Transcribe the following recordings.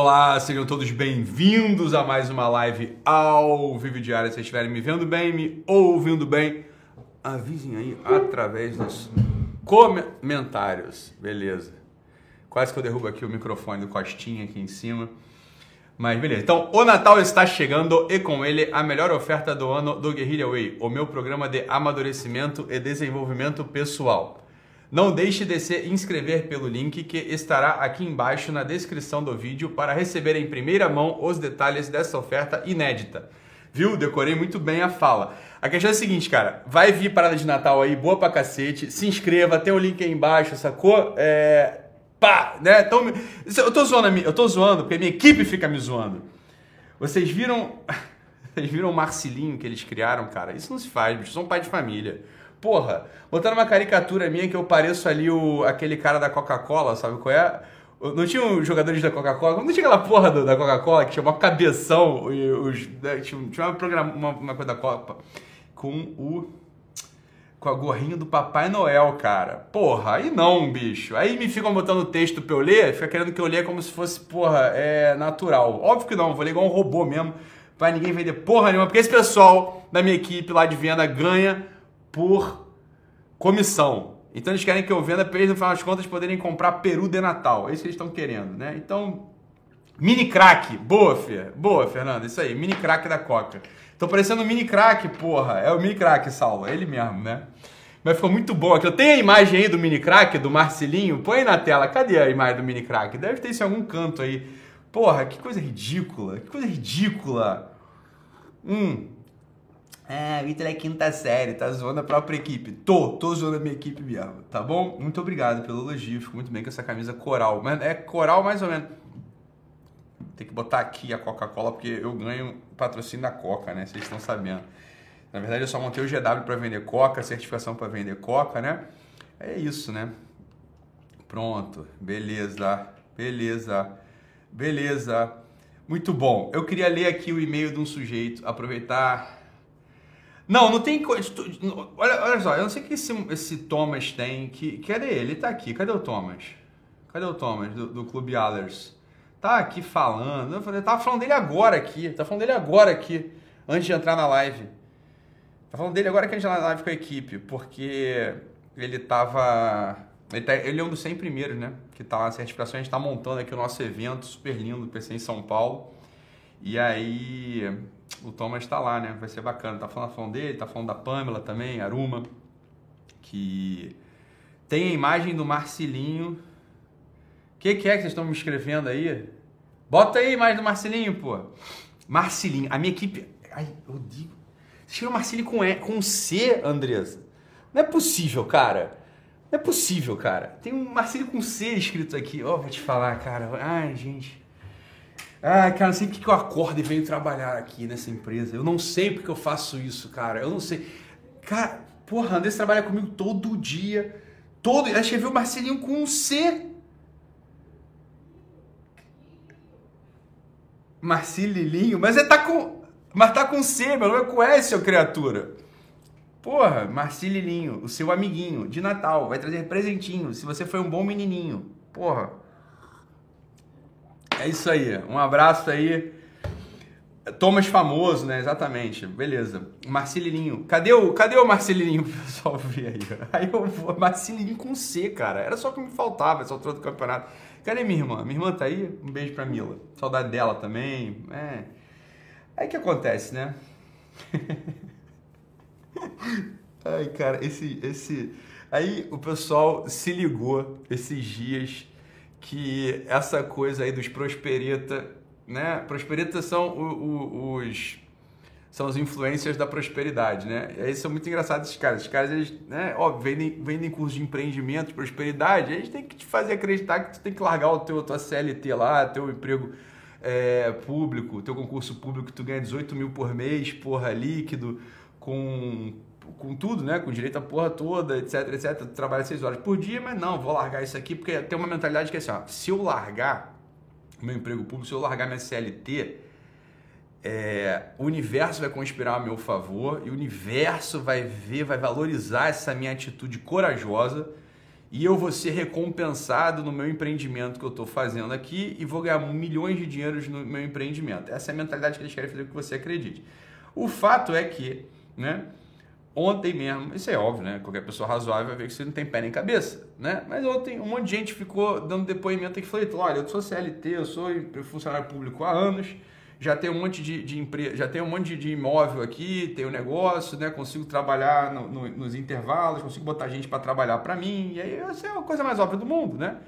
Olá, sejam todos bem-vindos a mais uma live ao vivo diário. Se estiverem me vendo bem, me ouvindo bem, avisem aí através dos comentários. Beleza. Quase que eu derrubo aqui o microfone do Costinha aqui em cima. Mas beleza. Então, o Natal está chegando e com ele a melhor oferta do ano do Guerrilla Way, o meu programa de amadurecimento e desenvolvimento pessoal. Não deixe de se inscrever pelo link que estará aqui embaixo na descrição do vídeo para receber em primeira mão os detalhes dessa oferta inédita. Viu? Decorei muito bem a fala. A questão é a seguinte, cara. Vai vir parada de Natal aí, boa pra cacete. Se inscreva, tem o link aí embaixo, sacou? É... Pá! Né? Eu tô zoando, eu tô zoando porque minha equipe fica me zoando. Vocês viram... Vocês viram o Marcelinho que eles criaram, cara? Isso não se faz, bicho. São pai de família. Porra, botaram uma caricatura minha que eu pareço ali o, aquele cara da Coca-Cola, sabe qual é? Não tinha os jogadores da Coca-Cola? Não tinha aquela porra do, da Coca-Cola que uma cabeção e os, né, tinha, uma, uma coisa da Copa com o com a gorrinho do Papai Noel, cara. Porra, aí não, bicho. Aí me ficam botando texto pra eu ler, fica querendo que eu leia como se fosse, porra, é natural. Óbvio que não, vou ler igual um robô mesmo, pra ninguém vender porra nenhuma, porque esse pessoal da minha equipe lá de venda ganha por comissão. Então eles querem que eu venda para eles, no final das contas, poderem comprar peru de Natal. É isso que eles estão querendo, né? Então, mini crack. Boa, Fer. Boa, Fernanda. Isso aí, mini crack da Coca. Tô parecendo um mini crack, porra. É o mini crack, Saulo. É ele mesmo, né? Mas ficou muito bom aqui. Eu tenho a imagem aí do mini crack, do Marcelinho. Põe na tela. Cadê a imagem do mini crack? Deve ter isso em algum canto aí. Porra, que coisa ridícula. Que coisa ridícula. Hum. Ah, Vitor é quinta série, tá zoando a própria equipe. Tô, tô zoando a minha equipe mesmo, tá bom? Muito obrigado pelo elogio, fico muito bem com essa camisa coral. Mas é coral mais ou menos. Tem que botar aqui a Coca-Cola, porque eu ganho patrocínio da Coca, né? Vocês estão sabendo. Na verdade, eu só montei o GW para vender Coca, certificação para vender Coca, né? É isso, né? Pronto, beleza, beleza, beleza. Muito bom. Eu queria ler aqui o e-mail de um sujeito, aproveitar não, não tem coisa. Olha, olha só, eu não sei o que esse, esse Thomas tem. Que, cadê ele? Ele tá aqui. Cadê o Thomas? Cadê o Thomas do, do Clube Allers? Tá aqui falando. Eu tava falando dele agora aqui. Tá falando dele agora aqui. Antes de entrar na live. Tá falando dele agora que a gente tá na live com a equipe. Porque ele tava. Ele, tá, ele é um dos 100 primeiros, né? Que tá na certificação. A gente tá montando aqui o nosso evento super lindo, PC em São Paulo. E aí o Thomas está lá, né? Vai ser bacana. Tá falando, falando dele, tá falando da Pamela também, Aruma, que tem a imagem do Marcelinho. O que, que é que vocês estão me escrevendo aí? Bota aí a imagem do Marcelinho, pô. Marcelinho, a minha equipe. Ai, eu digo. Escreveu Marcelinho com, e, com C, Andressa? Não é possível, cara. Não é possível, cara. Tem um Marcelinho com C escrito aqui. Ó, oh, vou te falar, cara. Ai, gente. Ah, cara, não sei porque eu acordo e venho trabalhar aqui nessa empresa. Eu não sei porque eu faço isso, cara. Eu não sei. Cara, porra, Andrés trabalha comigo todo dia. Todo. Que viu o Marcelinho com um C. Marcelilinho, mas é tá com. Mas tá com C, meu nome é com S, criatura. Porra, Marcelilinho, o seu amiguinho de Natal, vai trazer presentinho se você foi um bom menininho. Porra. É isso aí. Um abraço aí. Thomas famoso, né? Exatamente. Beleza. Marcelininho. Cadê o, cadê o Marcelininho pro pessoal ver aí? Aí eu vou. Marcelininho com C, cara. Era só o que me faltava essa altura do campeonato. Cadê minha irmã? Minha irmã tá aí? Um beijo pra Mila. Saudade dela também. É. Aí que acontece, né? Ai, cara, esse. esse... Aí o pessoal se ligou esses dias que essa coisa aí dos prosperita, né? Prosperita são o, o, os são os influencers da prosperidade, né? E aí são muito engraçados esses caras. Esses caras, eles, né, ó, vendem, vendem cursos de empreendimento, de prosperidade. Eles têm que te fazer acreditar que tu tem que largar o teu tua CLT lá, teu emprego é, público, teu concurso público, tu ganha 18 mil por mês, porra, líquido, com com tudo, né? Com direito à porra toda, etc, etc. Tu trabalha seis horas por dia, mas não, vou largar isso aqui, porque tem uma mentalidade que é assim, ó, se eu largar meu emprego público, se eu largar minha CLT, é, o universo vai conspirar a meu favor e o universo vai ver, vai valorizar essa minha atitude corajosa e eu vou ser recompensado no meu empreendimento que eu estou fazendo aqui e vou ganhar milhões de dinheiros no meu empreendimento. Essa é a mentalidade que eles querem fazer com que você acredite. O fato é que, né? Ontem mesmo, isso é óbvio, né? Qualquer pessoa razoável vai ver que você não tem pé nem cabeça, né? Mas ontem um monte de gente ficou dando depoimento aqui falei, olha, eu sou CLT, eu sou funcionário público há anos, já tenho um monte de, de empresa, já tenho um monte de, imóvel aqui, tenho negócio, né? Consigo trabalhar no, no, nos intervalos, consigo botar gente para trabalhar para mim, e aí essa é a coisa mais óbvia do mundo, né?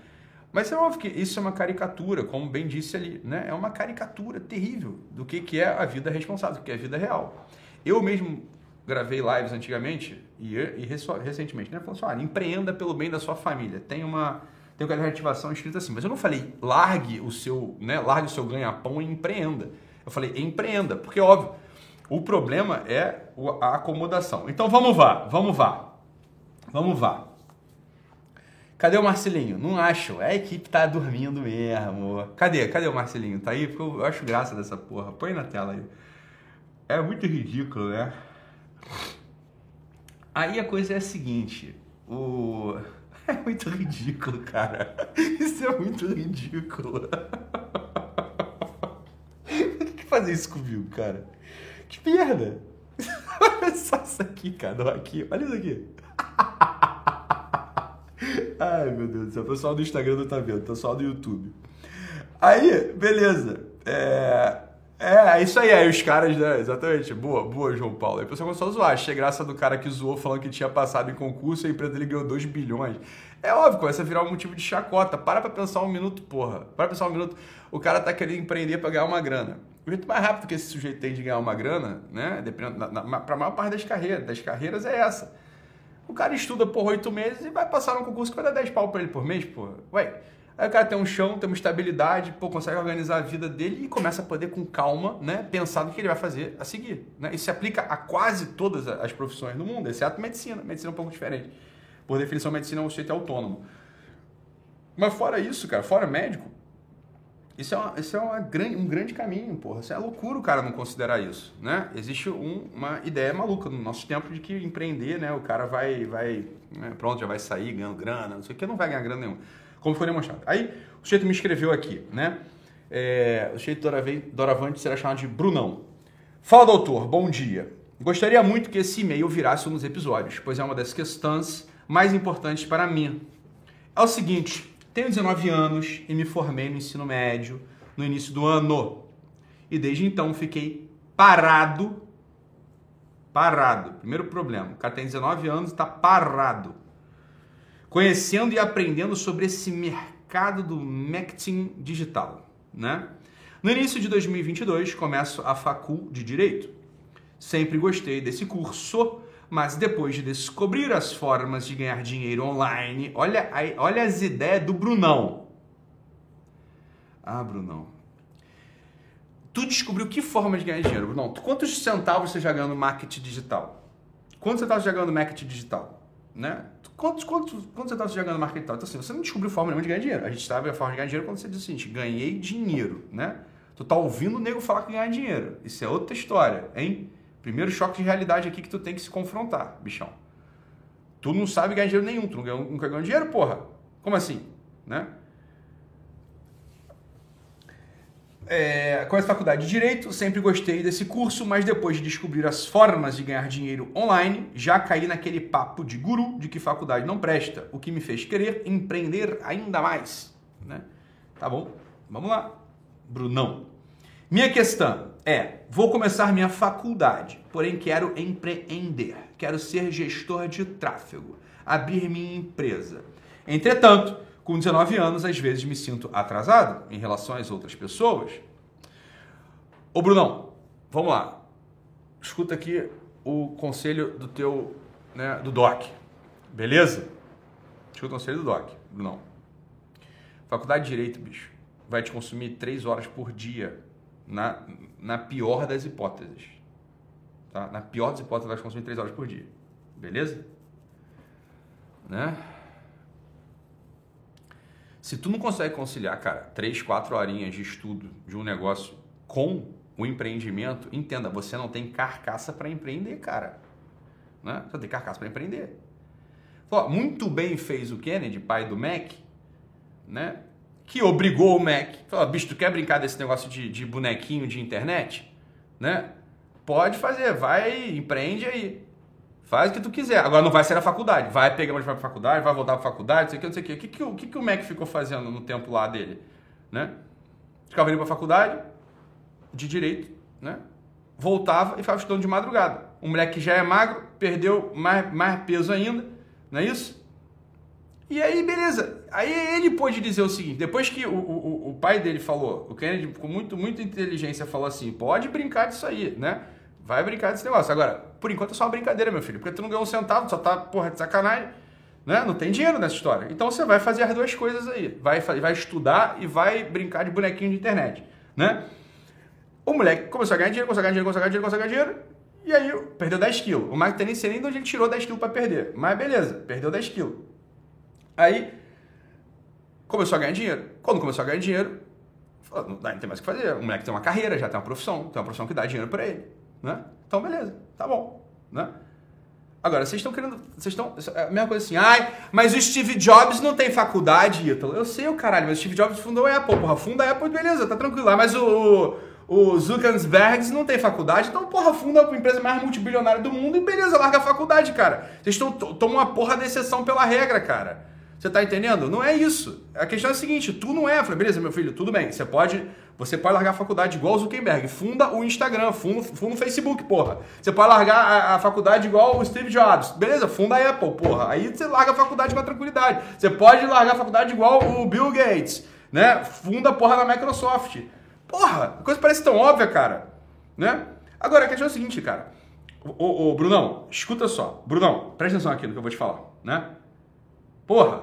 Mas é óbvio que isso é uma caricatura, como bem disse ali, né? É uma caricatura terrível do que, que é a vida responsável, do que é a vida real. Eu mesmo gravei lives antigamente e, e recentemente, né? Falando assim, olha, empreenda pelo bem da sua família. Tem uma tem um de ativação escrito assim, mas eu não falei largue o seu, né? Largue o seu ganha-pão e empreenda. Eu falei empreenda, porque óbvio, o problema é a acomodação. Então vamos vá, vamos vá. Vamos vá. Cadê o Marcelinho? Não acho. A equipe tá dormindo mesmo. Cadê? Cadê o Marcelinho? Tá aí? Porque eu acho graça dessa porra. Põe na tela aí. É muito ridículo, né? Aí a coisa é a seguinte, o... É muito ridículo, cara. Isso é muito ridículo. Por que fazer isso comigo, cara? Que merda! Olha só isso aqui, cara. Aqui, olha isso aqui. Ai, meu Deus do céu. O pessoal do Instagram não tá vendo, o pessoal do YouTube. Aí, beleza. É... É, é isso aí, aí os caras, né? Exatamente. Boa, boa, João Paulo. Aí o pessoal começou a zoar. Achei graça do cara que zoou falando que tinha passado em concurso e a empresa dele ganhou 2 bilhões. É óbvio, começa a virar um motivo de chacota. Para pra pensar um minuto, porra. Para pra pensar um minuto. O cara tá querendo empreender pra ganhar uma grana. O jeito mais rápido que esse sujeito tem de ganhar uma grana, né? Dependendo, na, na, pra maior parte das carreiras, das carreiras é essa. O cara estuda por oito meses e vai passar num concurso que vai dar 10 pau pra ele por mês, porra. Ué, Aí o cara tem um chão, tem uma estabilidade, pô, consegue organizar a vida dele e começa a poder com calma, né, pensar no que ele vai fazer a seguir. Né? Isso se aplica a quase todas as profissões do mundo, exceto medicina. Medicina é um pouco diferente. Por definição, medicina é um sujeito autônomo. Mas fora isso, cara, fora médico, isso é, uma, isso é uma grande, um grande caminho, porra. Isso é loucura o cara não considerar isso, né? Existe um, uma ideia maluca no nosso tempo de que empreender, né? O cara vai, vai né, pronto, já vai sair ganhando grana, não sei o que, não vai ganhar grana nenhuma como foi demonstrado. Aí o sujeito me escreveu aqui, né? É, o sujeito doravante será chamado de Brunão. Fala, doutor, bom dia. Gostaria muito que esse e-mail virasse um dos episódios, pois é uma das questões mais importantes para mim. É o seguinte, tenho 19 anos e me formei no ensino médio no início do ano. E desde então fiquei parado. Parado. Primeiro problema, o cara tem 19 anos e está parado conhecendo e aprendendo sobre esse mercado do marketing digital, né? No início de 2022, começo a facul de Direito. Sempre gostei desse curso, mas depois de descobrir as formas de ganhar dinheiro online, olha, olha as ideias do Brunão. Ah, Brunão. Tu descobriu que forma de ganhar dinheiro, Brunão? Quantos centavos você já ganhou no marketing digital? Quantos centavos você já ganhou no marketing digital? Né? Quantos, quantos, quantos centavos você já ganha no marketing Então, assim, você não descobriu forma nenhuma de ganhar dinheiro. A gente sabe a forma de ganhar dinheiro quando você diz o seguinte, ganhei dinheiro, né? Tu tá ouvindo o nego falar que ganhar dinheiro. Isso é outra história, hein? Primeiro choque de realidade aqui que tu tem que se confrontar, bichão. Tu não sabe ganhar dinheiro nenhum, tu não ganhou, nunca ganhou dinheiro, porra. Como assim? Né? É, com a faculdade de Direito, sempre gostei desse curso, mas depois de descobrir as formas de ganhar dinheiro online, já caí naquele papo de guru de que faculdade não presta, o que me fez querer empreender ainda mais. Né? Tá bom, vamos lá. Brunão. Minha questão é: vou começar minha faculdade, porém quero empreender, quero ser gestor de tráfego, abrir minha empresa. Entretanto, com 19 anos, às vezes me sinto atrasado em relação às outras pessoas. Ô Brunão, vamos lá. Escuta aqui o conselho do teu, né, do Doc. Beleza? Escuta o conselho do Doc, Brunão. Faculdade de Direito, bicho, vai te consumir 3 horas por dia, na, na pior das hipóteses. Tá? Na pior das hipóteses, vai te consumir 3 horas por dia. Beleza? Né? Se tu não consegue conciliar, cara, três, quatro horinhas de estudo de um negócio com o empreendimento, entenda, você não tem carcaça para empreender, cara. Né? Você tem carcaça para empreender. muito bem fez o Kennedy, pai do Mac, né? Que obrigou o Mac. Falou, bicho, tu quer brincar desse negócio de, de bonequinho de internet? Né? Pode fazer, vai, empreende aí. Faz o que tu quiser. Agora não vai ser na faculdade. Vai pegar mais para faculdade, vai voltar para faculdade, não sei o que, não sei o que. O que, que, o, que, que o Mac ficou fazendo no tempo lá dele? Né? Ficava indo para faculdade de direito, né? Voltava e ficava estudando de madrugada. Um moleque que já é magro, perdeu mais, mais peso ainda, não é isso? E aí, beleza. Aí ele pôde dizer o seguinte: depois que o, o, o pai dele falou, o Kennedy, com muito, muita inteligência, falou assim: pode brincar disso aí, né? Vai brincar desse negócio. Agora, por enquanto é só uma brincadeira, meu filho, porque tu não ganhou um centavo, só tá, porra, de sacanagem. Né? Não tem dinheiro nessa história. Então você vai fazer as duas coisas aí. Vai, vai estudar e vai brincar de bonequinho de internet. Né? O moleque começou a ganhar dinheiro, começou a ganhar dinheiro, começou a ganhar dinheiro, começou a ganhar dinheiro. E aí perdeu 10 quilos. O Marco tem nem sei nem de onde ele tirou 10 quilos para perder. Mas beleza, perdeu 10 quilos. Aí começou a ganhar dinheiro. Quando começou a ganhar dinheiro, não, não tem mais o que fazer. O moleque tem uma carreira, já tem uma profissão, tem uma profissão que dá dinheiro para ele. Né? Então, beleza, tá bom. Né? Agora, vocês estão querendo. Vocês estão. É a mesma coisa assim, ai, mas o Steve Jobs não tem faculdade, Ítalo. Eu sei o caralho, mas o Steve Jobs fundou a Apple, porra. Funda a Apple, beleza, tá tranquilo. Mas o, o, o Zuckerberg não tem faculdade, então, porra, funda a empresa mais multibilionária do mundo e beleza, larga a faculdade, cara. Vocês estão tomam uma porra de exceção pela regra, cara. Você tá entendendo? Não é isso. A questão é a seguinte, tu não é. Eu falei, beleza, meu filho, tudo bem. Você pode você pode largar a faculdade igual o Zuckerberg. Funda o Instagram, funda, funda o Facebook, porra. Você pode largar a, a, faculdade igual o Steve Jobs. Beleza, funda a Apple, porra. Aí você larga a faculdade com tranquilidade. Você pode largar a faculdade igual o Bill Gates, né? Funda a porra da Microsoft. Porra, a coisa parece tão óbvia, cara. Né? Agora, a questão é a seguinte, cara. Ô, ô, Brunão, escuta só. Brunão, presta atenção aqui no que eu vou te falar, né? Porra,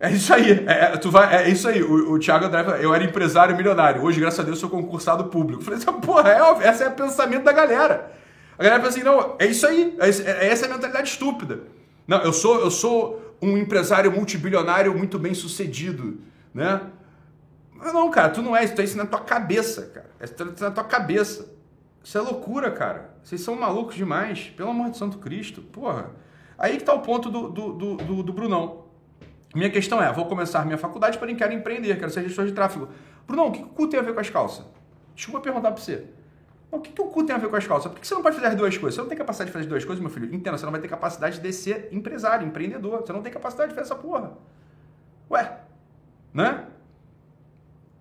é isso aí, é, é, tu vai, é isso aí. O, o Thiago André eu era empresário milionário. Hoje, graças a Deus, sou concursado público. Falei assim, porra, é esse é o pensamento da galera. A galera fala assim, não, é isso aí, é, é, essa é a mentalidade estúpida. Não, eu sou, eu sou um empresário multibilionário muito bem sucedido, né? Não, cara, tu não é, isso tá isso na tua cabeça, cara. Isso tá na tua cabeça. Isso é loucura, cara. Vocês são malucos demais. Pelo amor de Santo Cristo, porra. Aí que tá o ponto do, do, do, do, do Brunão. Minha questão é, vou começar minha faculdade, porém quero empreender, quero ser gestor de tráfego. Bruno, o que o cu tem a ver com as calças? Desculpa perguntar para você. O que, que o cu tem a ver com as calças? Por que você não pode fazer as duas coisas? Você não tem capacidade de fazer as duas coisas, meu filho? Entenda, você não vai ter capacidade de ser empresário, empreendedor. Você não tem capacidade de fazer essa porra. Ué, né?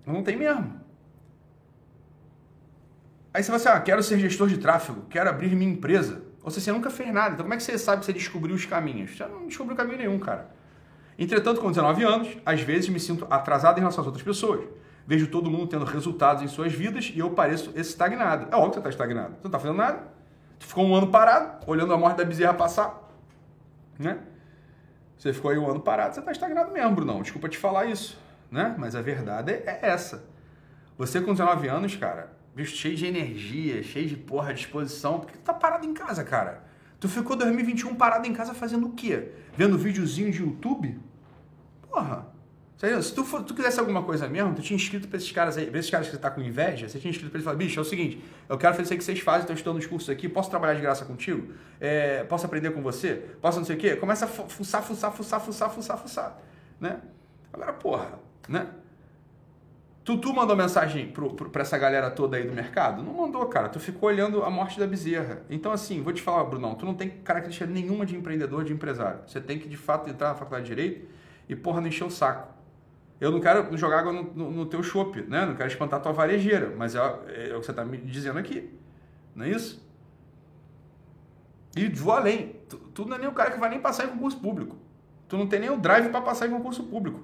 Não tem mesmo. Aí você vai assim, ah, quero ser gestor de tráfego, quero abrir minha empresa. Ou seja, você nunca fez nada. Então como é que você sabe que você descobriu os caminhos? Você não descobriu caminho nenhum, cara. Entretanto, com 19 anos, às vezes me sinto atrasado em relação às outras pessoas. Vejo todo mundo tendo resultados em suas vidas e eu pareço estagnado. É óbvio que você está estagnado. Você não está fazendo nada. Tu ficou um ano parado, olhando a morte da bezerra passar. Né? Você ficou aí um ano parado, você está estagnado mesmo, Brunão. Desculpa te falar isso. Né? Mas a verdade é essa. Você com 19 anos, cara, cheio de energia, cheio de porra, disposição, por que tu tá parado em casa, cara? Tu ficou 2021 parado em casa fazendo o quê? Vendo videozinho de YouTube? Porra. Se tu, for, tu quisesse alguma coisa mesmo, tu tinha inscrito pra esses caras aí, pra esses caras que você tá com inveja, você tinha inscrito pra eles e falado, bicho, é o seguinte, eu quero fazer isso aí que vocês fazem, estou estudando os cursos aqui, posso trabalhar de graça contigo? É, posso aprender com você? Posso não sei o quê? Começa a fuçar, fuçar, fuçar, fuçar, fuçar, fuçar, né? Agora, porra, né? Tu, tu mandou mensagem pro, pro, pra essa galera toda aí do mercado? Não mandou, cara. Tu ficou olhando a morte da bezerra. Então, assim, vou te falar, Brunão, tu não tem característica nenhuma de empreendedor, de empresário. Você tem que, de fato, entrar na faculdade de Direito, e, porra, não encher o saco. Eu não quero jogar água no, no, no teu chope, né? Não quero espantar tua varejeira, mas é, é, é o que você está me dizendo aqui. Não é isso? E vou além. Tu, tu, não é nem o cara que vai nem passar em concurso público. Tu não tem nem o drive para passar em concurso público.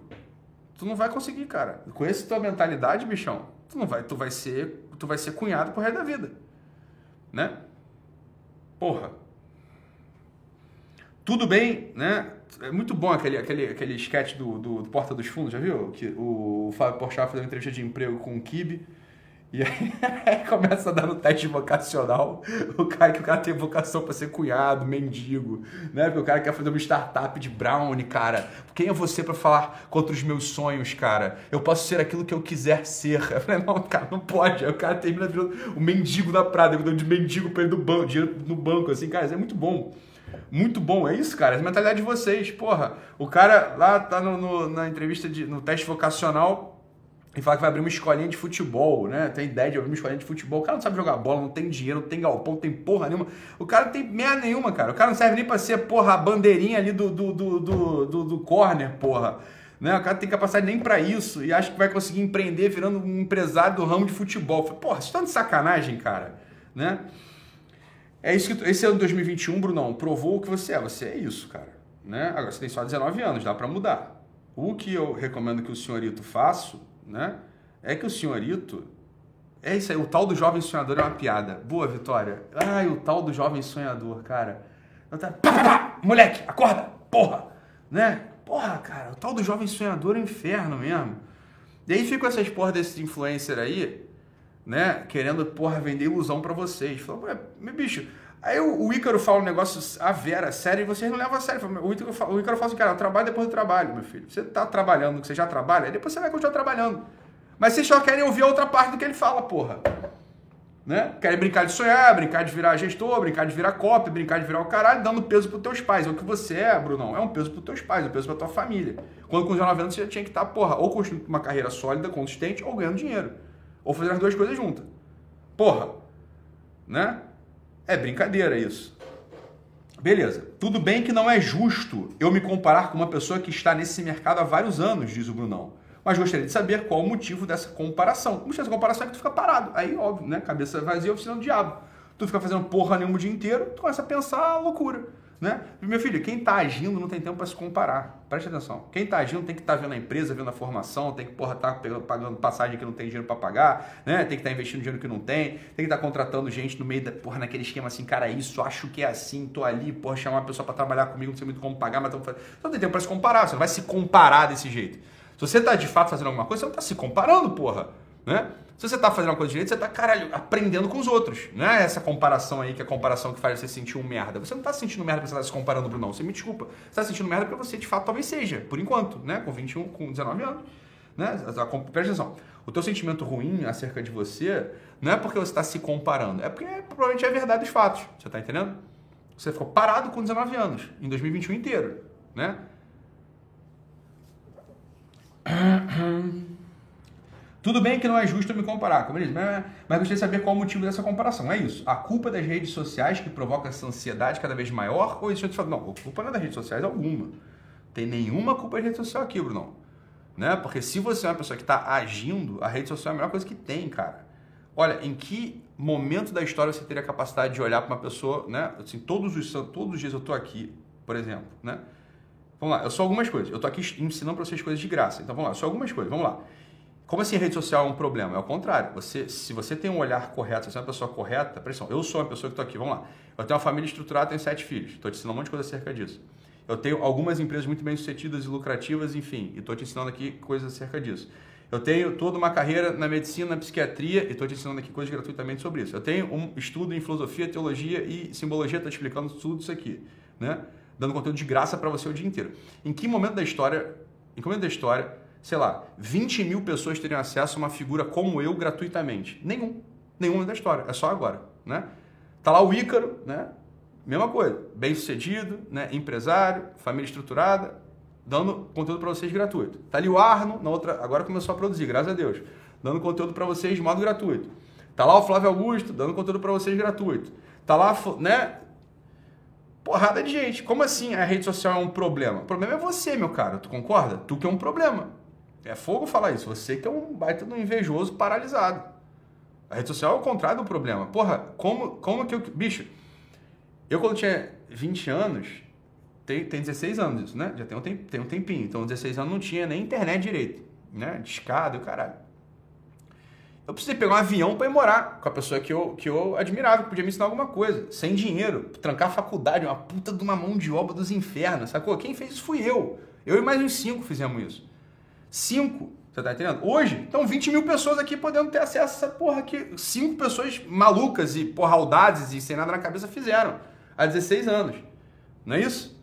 Tu não vai conseguir, cara. Com essa tua mentalidade, bichão, tu não vai, tu vai ser, tu vai ser cunhado pro resto da vida. Né? Porra. Tudo bem, né? É muito bom aquele, aquele, aquele sketch do, do, do Porta dos Fundos, já viu? Que o Fábio Porchat fez uma entrevista de emprego com o Kibe. E aí começa a dar no teste vocacional o cara que o cara tem vocação para ser cunhado, mendigo, né? Porque o cara quer fazer uma startup de brownie, cara. Quem é você para falar contra os meus sonhos, cara? Eu posso ser aquilo que eu quiser ser. Eu falei, não, cara, não pode. Aí o cara termina virando o mendigo da Prada, dando de mendigo para ele do banco, dinheiro no banco, assim, cara, isso é muito bom. Muito bom, é isso, cara. É a mentalidade de vocês. Porra, o cara lá tá no, no, na entrevista, de, no teste vocacional e fala que vai abrir uma escolinha de futebol, né? Tem ideia de abrir uma escolinha de futebol. O cara não sabe jogar bola, não tem dinheiro, não tem galpão, não tem porra nenhuma. O cara não tem merda nenhuma, cara. O cara não serve nem pra ser, porra, a bandeirinha ali do, do, do, do, do, do corner, porra. Né? O cara tem capacidade nem para isso e acha que vai conseguir empreender virando um empresário do ramo de futebol. Porra, isso tá de sacanagem, cara. Né? É isso que esse ano de 2021, Brunão, provou o que você é. Você é isso, cara. Né? Agora você tem só 19 anos, dá para mudar. O que eu recomendo que o senhorito faça, né? É que o senhorito é isso aí, o tal do jovem sonhador é uma piada. Boa, Vitória. Ai, o tal do jovem sonhador, cara. Moleque, acorda, porra, né? Porra, cara, o tal do jovem sonhador é um inferno mesmo. E aí ficam essas porra desses influencer aí, né, querendo, porra, vender ilusão para vocês. Falou, meu bicho, aí o, Ícaro fala um negócio a vera, sério, e vocês não levam a sério. O Ícaro, o Ícaro fala assim, cara, eu trabalho depois do trabalho, meu filho. Você tá trabalhando, você já trabalha, depois você vai continuar trabalhando. Mas vocês só querem ouvir a outra parte do que ele fala, porra. Né? Querem brincar de sonhar, brincar de virar gestor, brincar de virar copy, brincar de virar o caralho, dando peso pros teus pais. É o que você é, Brunão, é um peso pros teus pais, é um peso pra tua família. Quando com 19 anos você já tinha que estar, porra, ou construindo uma carreira sólida, consistente, ou ganhando dinheiro. Ou fazendo as duas coisas juntas. Porra, né? É brincadeira isso. Beleza. Tudo bem que não é justo eu me comparar com uma pessoa que está nesse mercado há vários anos, diz o Brunão. Mas gostaria de saber qual o motivo dessa comparação. O motivo dessa comparação é que tu fica parado. Aí, óbvio, né? Cabeça vazia, oficina do diabo. Tu fica fazendo porra nenhuma o dia inteiro, tu começa a pensar loucura. Né? Meu filho, quem está agindo não tem tempo para se comparar. Preste atenção. Quem está agindo tem que estar tá vendo a empresa, vendo a formação, tem que porra tá pagando passagem que não tem dinheiro para pagar, né? Tem que estar tá investindo dinheiro que não tem, tem que estar tá contratando gente no meio da porra naquele esquema assim, cara, isso, acho que é assim, tô ali, porra, chamar uma pessoa para trabalhar comigo, não sei muito como pagar, mas tô... não tem tempo para se comparar, você não vai se comparar desse jeito. Se você está de fato fazendo alguma coisa, você não está se comparando, porra, né? Se você está fazendo uma coisa direito, você está, caralho, aprendendo com os outros. Não é essa comparação aí, que é a comparação que faz você sentir um merda. Você não está sentindo merda porque você está se comparando, Bruno, não. Você me desculpa. Você está sentindo merda porque você, de fato, talvez seja, por enquanto, né? Com 21, com 19 anos. Né? Presta atenção. O teu sentimento ruim acerca de você não é porque você está se comparando. É porque provavelmente é verdade dos fatos. Você está entendendo? Você ficou parado com 19 anos, em 2021 inteiro, né? Tudo bem que não é justo eu me comparar, como eles, mas, mas gostaria de saber qual o motivo dessa comparação. É isso. A culpa das redes sociais que provoca essa ansiedade cada vez maior? Ou existe outro Não, a culpa não é das redes sociais alguma. Tem nenhuma culpa das redes sociais aqui, Bruno. Né? Porque se você é uma pessoa que está agindo, a rede social é a melhor coisa que tem, cara. Olha, em que momento da história você teria a capacidade de olhar para uma pessoa, né? Assim, todos os, todos os dias eu estou aqui, por exemplo, né? Vamos lá, eu sou algumas coisas. Eu estou aqui ensinando para vocês coisas de graça. Então vamos lá, só algumas coisas. Vamos lá. Como assim rede social é um problema? É o contrário. Você, se você tem um olhar correto, se você é uma pessoa correta, pressão. Eu sou uma pessoa que estou aqui, vamos lá. Eu tenho uma família estruturada, tenho sete filhos. Estou te ensinando um monte de coisa acerca disso. Eu tenho algumas empresas muito bem sucedidas e lucrativas, enfim, e estou te ensinando aqui coisas acerca disso. Eu tenho toda uma carreira na medicina, na psiquiatria, e estou te ensinando aqui coisas gratuitamente sobre isso. Eu tenho um estudo em filosofia, teologia e simbologia, estou te explicando tudo isso aqui, né? Dando conteúdo de graça para você o dia inteiro. Em que momento da história, em que momento da história sei lá, 20 mil pessoas teriam acesso a uma figura como eu gratuitamente. Nenhum. Nenhuma da história. É só agora, né? Tá lá o Ícaro, né? Mesma coisa. Bem sucedido, né? empresário, família estruturada, dando conteúdo para vocês gratuito. Tá ali o Arno, na outra, agora começou a produzir, graças a Deus, dando conteúdo para vocês de modo gratuito. Tá lá o Flávio Augusto, dando conteúdo para vocês gratuito. Tá lá, né? Porrada de gente. Como assim a rede social é um problema? O problema é você, meu cara. Tu concorda? Tu que é um problema. É fogo falar isso. Você que é um baita do invejoso paralisado. A rede social é o contrário do problema. Porra, como, como que eu. Bicho, eu quando tinha 20 anos, tem, tem 16 anos isso, né? Já tem um, tem, tem um tempinho. Então, 16 anos não tinha nem internet direito, né? Discado caralho. Eu precisei pegar um avião para ir morar com a pessoa que eu, que eu admirava, que podia me ensinar alguma coisa, sem dinheiro, trancar a faculdade, uma puta de uma mão de obra dos infernos, sacou? Quem fez isso fui eu. Eu e mais uns cinco fizemos isso. Cinco. Você tá entendendo? Hoje, estão 20 mil pessoas aqui podendo ter acesso a essa porra que cinco pessoas malucas e porra audazes e sem nada na cabeça fizeram há 16 anos. Não é isso?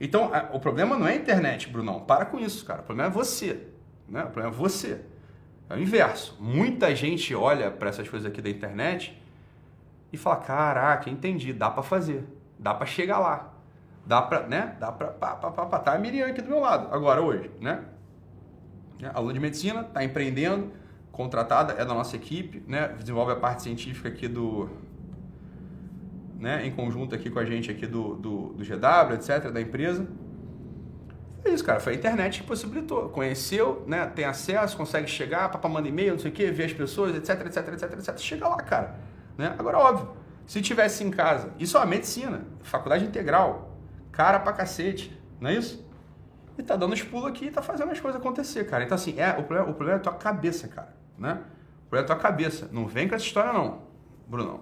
Então, a, o problema não é a internet, Brunão. Para com isso, cara. O problema é você. Né? O problema é você. É o inverso. Muita gente olha para essas coisas aqui da internet e fala: caraca, entendi, dá para fazer. Dá para chegar lá. Dá para, né? Dá para pá, pá, pá, pá. Tá a Miriam aqui do meu lado, agora, hoje, né? Aluna de medicina, tá empreendendo, contratada, é da nossa equipe, né? Desenvolve a parte científica aqui do, né? Em conjunto aqui com a gente aqui do, do, do GW, etc., da empresa. É isso, cara. Foi a internet que possibilitou. Conheceu, né? Tem acesso, consegue chegar, papai manda e-mail, não sei o quê, ver as pessoas, etc, etc, etc, etc. Chega lá, cara. Né? Agora, óbvio, se tivesse em casa, isso é uma medicina, faculdade integral, cara pra cacete, não é isso? E tá dando os pulos aqui e tá fazendo as coisas acontecer, cara. Então, assim, é, o, problema, o problema é a tua cabeça, cara, né? O problema é a tua cabeça. Não vem com essa história, não, Brunão.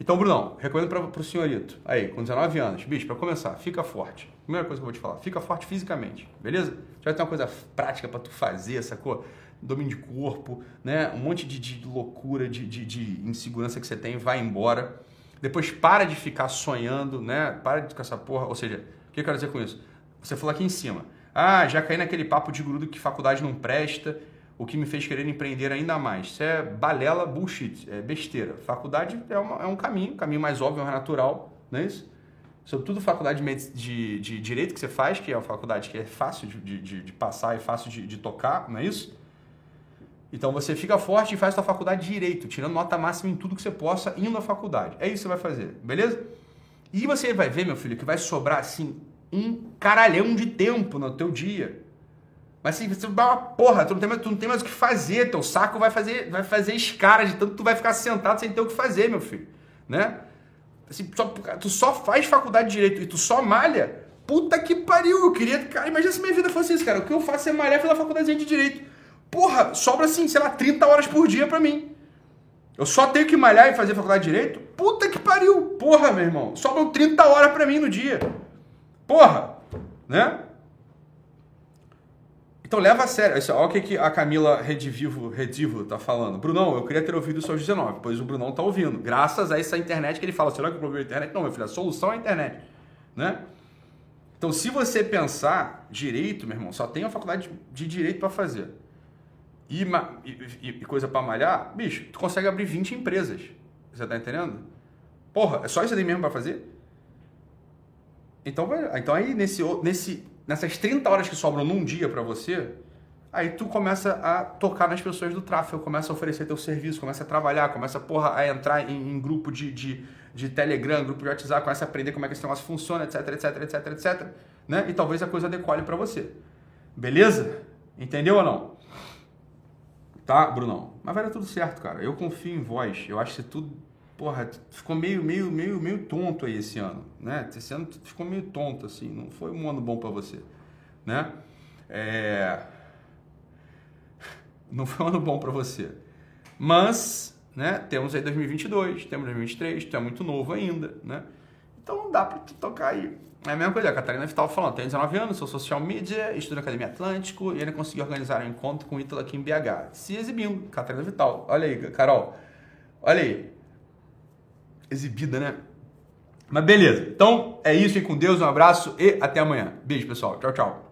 Então, Brunão, recomendo para o senhorito, aí, com 19 anos, bicho, para começar, fica forte. Primeira coisa que eu vou te falar, fica forte fisicamente, beleza? Já tem uma coisa prática para tu fazer, sacou? Domínio de corpo, né? Um monte de, de loucura, de, de, de, insegurança que você tem, vai embora. Depois para de ficar sonhando, né? Para de com essa porra. Ou seja, o que eu quero dizer com isso? Você falou aqui em cima. Ah, já caí naquele papo de grudo que faculdade não presta, o que me fez querer empreender ainda mais. Isso é balela, bullshit, é besteira. Faculdade é, uma, é um caminho, caminho mais óbvio, mais natural, não é isso? Sobretudo faculdade de, de, Direito que você faz, que é uma faculdade que é fácil de, de, de passar e fácil de, de tocar, não é isso? Então você fica forte e faz sua faculdade de Direito, tirando nota máxima em tudo que você possa, indo à faculdade. É isso que você vai fazer, beleza? E você vai ver, meu filho, que vai sobrar assim um caralhão de tempo no teu dia mas assim, você vai uma porra, tu não, tem mais, tu não tem mais o que fazer, teu saco vai fazer, vai fazer escara de tanto tu vai ficar sentado sem ter o que fazer, meu filho. Né? Assim, só, tu só faz faculdade de direito e tu só malha. Puta que pariu, eu queria. Cara, imagina se minha vida fosse isso, cara. O que eu faço é malhar pela faculdade de direito. Porra, sobra assim, sei lá, 30 horas por dia pra mim. Eu só tenho que malhar e fazer faculdade de direito? Puta que pariu. Porra, meu irmão. Sobram 30 horas pra mim no dia. Porra, né? Então leva a sério. olha o que, que a Camila Redivivo, Redivo tá falando. Brunão, eu queria ter ouvido isso aos 19, pois o Brunão tá ouvindo. Graças a essa internet que ele fala, será que o problema é a internet? Não, meu filho, a solução é a internet. Né? Então, se você pensar direito, meu irmão, só tem a faculdade de direito para fazer. E, e, e coisa para malhar, bicho, tu consegue abrir 20 empresas. Você tá entendendo? Porra, é só isso aí mesmo para fazer? Então, então aí nesse, nesse nessas 30 horas que sobram num dia para você, aí tu começa a tocar nas pessoas do tráfego, começa a oferecer teu serviço, começa a trabalhar, começa porra, a entrar em, em, grupo de, de, de Telegram, grupo de WhatsApp, começa a aprender como é que esse negócio funciona, etc, etc, etc, etc, né? E talvez a coisa decole para você. Beleza? Entendeu ou não? Tá, Brunão? Mas vai dar tudo certo, cara. Eu confio em vós. Eu acho que tudo porra, ficou meio, meio, meio, meio tonto aí esse ano, né? Esse ano ficou meio tonto, assim, não foi um ano bom para você, né? É... Não foi um ano bom para você. Mas, né, temos aí 2022, temos 2023, tu é muito novo ainda, né? Então dá para tocar aí. É a mesma coisa, a Catarina Vital falando, tenho 19 anos, sou social media, estudo na Academia Atlântico e ainda consegui organizar um encontro com o Ítalo aqui em BH. Se exibindo, Catarina Vital. Olha aí, Carol. Olha aí, exibida, né? Mas beleza. Então é isso, fique com Deus, um abraço e até amanhã. Beijo, pessoal. Tchau, tchau.